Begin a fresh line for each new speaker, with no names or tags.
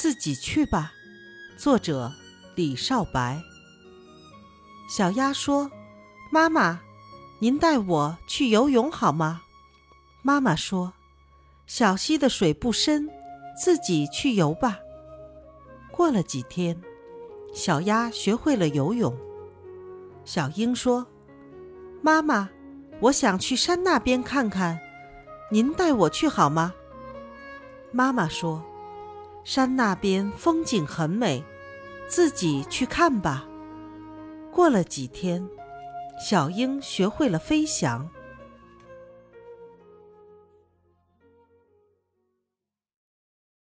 自己去吧。作者李少白。小鸭说：“妈妈，您带我去游泳好吗？”妈妈说：“小溪的水不深，自己去游吧。”过了几天，小鸭学会了游泳。小鹰说：“妈妈，我想去山那边看看，您带我去好吗？”妈妈说：“山那边风景很美，自己去看吧。”过了几天，小鹰学会了飞翔。